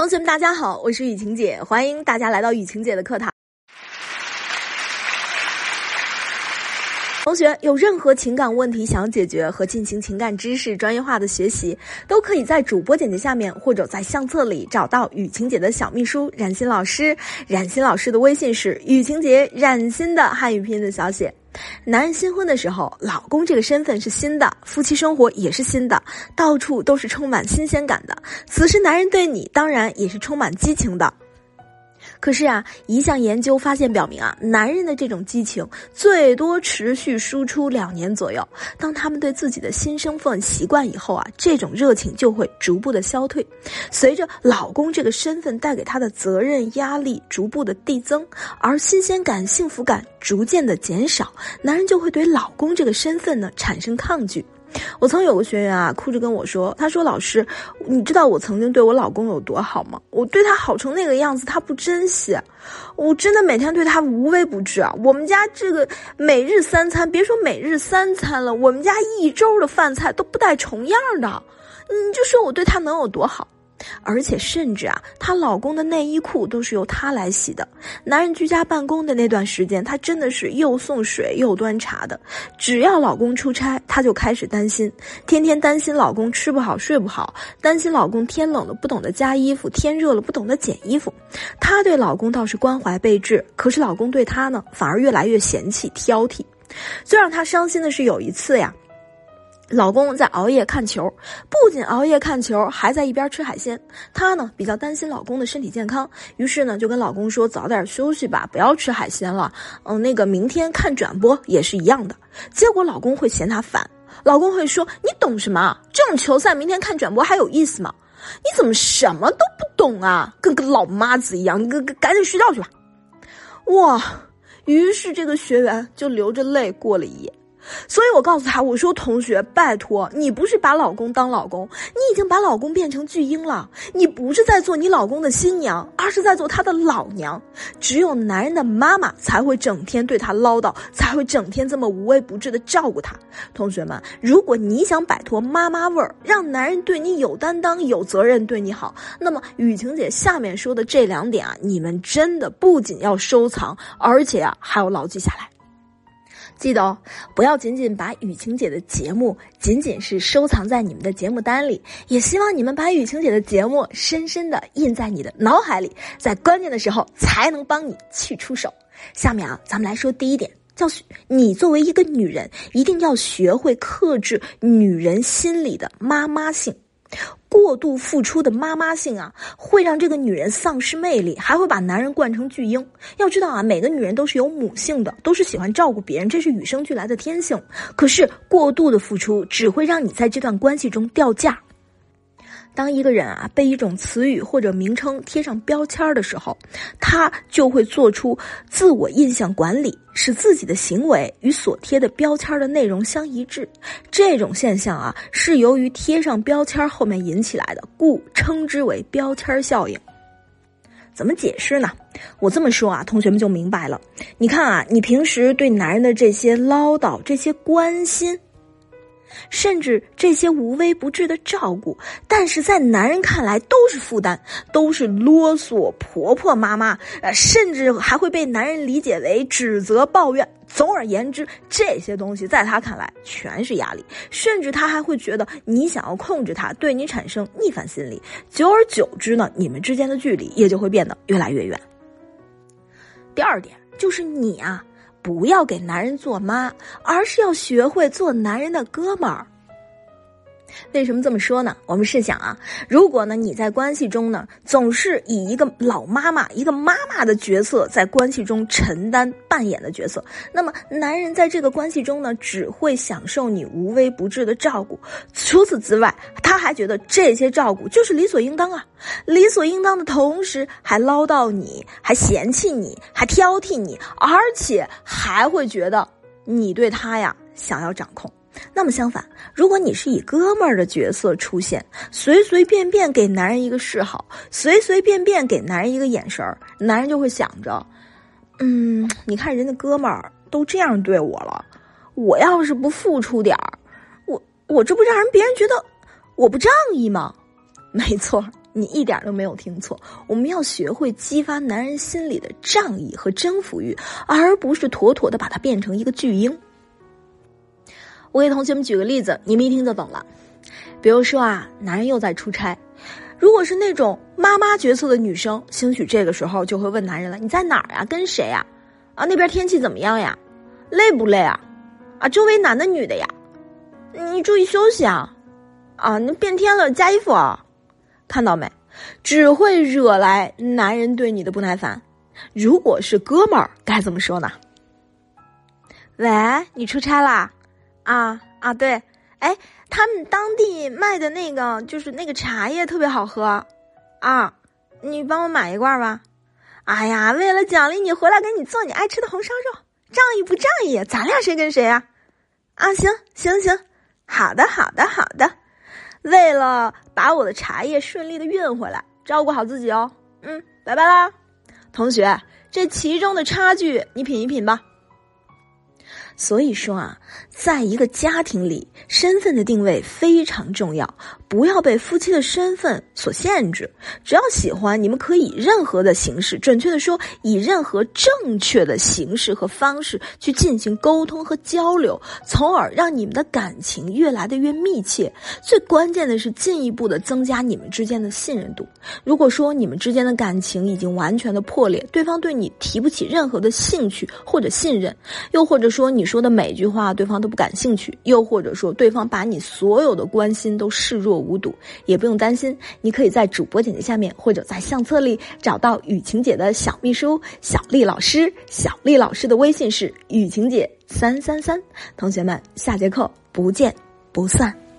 同学们，大家好，我是雨晴姐，欢迎大家来到雨晴姐的课堂。同学有任何情感问题想解决和进行情感知识专业化的学习，都可以在主播简介下面或者在相册里找到雨晴姐的小秘书冉欣老师。冉欣老师的微信是雨晴姐冉欣的汉语拼音的小写。男人新婚的时候，老公这个身份是新的，夫妻生活也是新的，到处都是充满新鲜感的。此时，男人对你当然也是充满激情的。可是啊，一项研究发现表明啊，男人的这种激情最多持续输出两年左右。当他们对自己的新身份习惯以后啊，这种热情就会逐步的消退。随着老公这个身份带给他的责任压力逐步的递增，而新鲜感、幸福感逐渐的减少，男人就会对老公这个身份呢产生抗拒。我曾有个学员啊，哭着跟我说：“他说老师，你知道我曾经对我老公有多好吗？我对他好成那个样子，他不珍惜，我真的每天对他无微不至啊。我们家这个每日三餐，别说每日三餐了，我们家一周的饭菜都不带重样的。你就说我对他能有多好？”而且甚至啊，她老公的内衣裤都是由她来洗的。男人居家办公的那段时间，她真的是又送水又端茶的。只要老公出差，她就开始担心，天天担心老公吃不好睡不好，担心老公天冷了不懂得加衣服，天热了不懂得减衣服。她对老公倒是关怀备至，可是老公对她呢，反而越来越嫌弃挑剔。最让她伤心的是有一次呀。老公在熬夜看球，不仅熬夜看球，还在一边吃海鲜。她呢比较担心老公的身体健康，于是呢就跟老公说早点休息吧，不要吃海鲜了。嗯，那个明天看转播也是一样的。结果老公会嫌她烦，老公会说：“你懂什么？这种球赛明天看转播还有意思吗？你怎么什么都不懂啊？跟个老妈子一样，你赶赶紧睡觉去吧。”哇！于是这个学员就流着泪过了一夜。所以我告诉他，我说同学，拜托你不是把老公当老公，你已经把老公变成巨婴了。你不是在做你老公的新娘，而是在做他的老娘。只有男人的妈妈才会整天对他唠叨，才会整天这么无微不至的照顾他。同学们，如果你想摆脱妈妈味儿，让男人对你有担当、有责任、对你好，那么雨晴姐下面说的这两点啊，你们真的不仅要收藏，而且啊还要牢记下来。记得哦，不要仅仅把雨晴姐的节目仅仅是收藏在你们的节目单里，也希望你们把雨晴姐的节目深深的印在你的脑海里，在关键的时候才能帮你去出手。下面啊，咱们来说第一点，叫你作为一个女人，一定要学会克制女人心里的妈妈性。过度付出的妈妈性啊，会让这个女人丧失魅力，还会把男人惯成巨婴。要知道啊，每个女人都是有母性的，都是喜欢照顾别人，这是与生俱来的天性。可是过度的付出只会让你在这段关系中掉价。当一个人啊被一种词语或者名称贴上标签的时候，他就会做出自我印象管理，使自己的行为与所贴的标签的内容相一致。这种现象啊是由于贴上标签后面引起来的，故称之为标签效应。怎么解释呢？我这么说啊，同学们就明白了。你看啊，你平时对男人的这些唠叨、这些关心。甚至这些无微不至的照顾，但是在男人看来都是负担，都是啰嗦婆婆妈妈，呃，甚至还会被男人理解为指责抱怨。总而言之，这些东西在他看来全是压力，甚至他还会觉得你想要控制他，对你产生逆反心理。久而久之呢，你们之间的距离也就会变得越来越远。第二点就是你啊。不要给男人做妈，而是要学会做男人的哥们儿。为什么这么说呢？我们试想啊，如果呢你在关系中呢总是以一个老妈妈、一个妈妈的角色在关系中承担扮演的角色，那么男人在这个关系中呢只会享受你无微不至的照顾。除此之外，他还觉得这些照顾就是理所应当啊，理所应当的同时还唠叨你，还嫌弃你，还挑剔你，而且还会觉得你对他呀想要掌控。那么相反，如果你是以哥们儿的角色出现，随随便便给男人一个示好，随随便便给男人一个眼神儿，男人就会想着，嗯，你看人家哥们儿都这样对我了，我要是不付出点儿，我我这不让人别人觉得我不仗义吗？没错，你一点都没有听错，我们要学会激发男人心里的仗义和征服欲，而不是妥妥的把它变成一个巨婴。我给同学们举个例子，你们一听就懂了。比如说啊，男人又在出差，如果是那种妈妈角色的女生，兴许这个时候就会问男人了：“你在哪儿呀？跟谁呀？啊，那边天气怎么样呀？累不累啊？啊，周围男的女的呀？你注意休息啊！啊，那变天了，加衣服啊！看到没？只会惹来男人对你的不耐烦。如果是哥们儿，该怎么说呢？喂，你出差啦？啊啊，对，哎。他们当地卖的那个就是那个茶叶特别好喝，啊，你帮我买一罐吧。哎呀，为了奖励你回来给你做你爱吃的红烧肉，仗义不仗义？咱俩谁跟谁啊？啊，行行行，好的好的好的。为了把我的茶叶顺利的运回来，照顾好自己哦。嗯，拜拜啦，同学，这其中的差距你品一品吧。所以说啊，在一个家庭里，身份的定位非常重要，不要被夫妻的身份所限制。只要喜欢，你们可以任何的形式，准确的说，以任何正确的形式和方式去进行沟通和交流，从而让你们的感情越来的越密切。最关键的是，进一步的增加你们之间的信任度。如果说你们之间的感情已经完全的破裂，对方对你提不起任何的兴趣或者信任，又或者说你。说的每句话，对方都不感兴趣，又或者说对方把你所有的关心都视若无睹，也不用担心，你可以在主播简介下面或者在相册里找到雨晴姐的小秘书小丽老师，小丽老师的微信是雨晴姐三三三，同学们，下节课不见不散。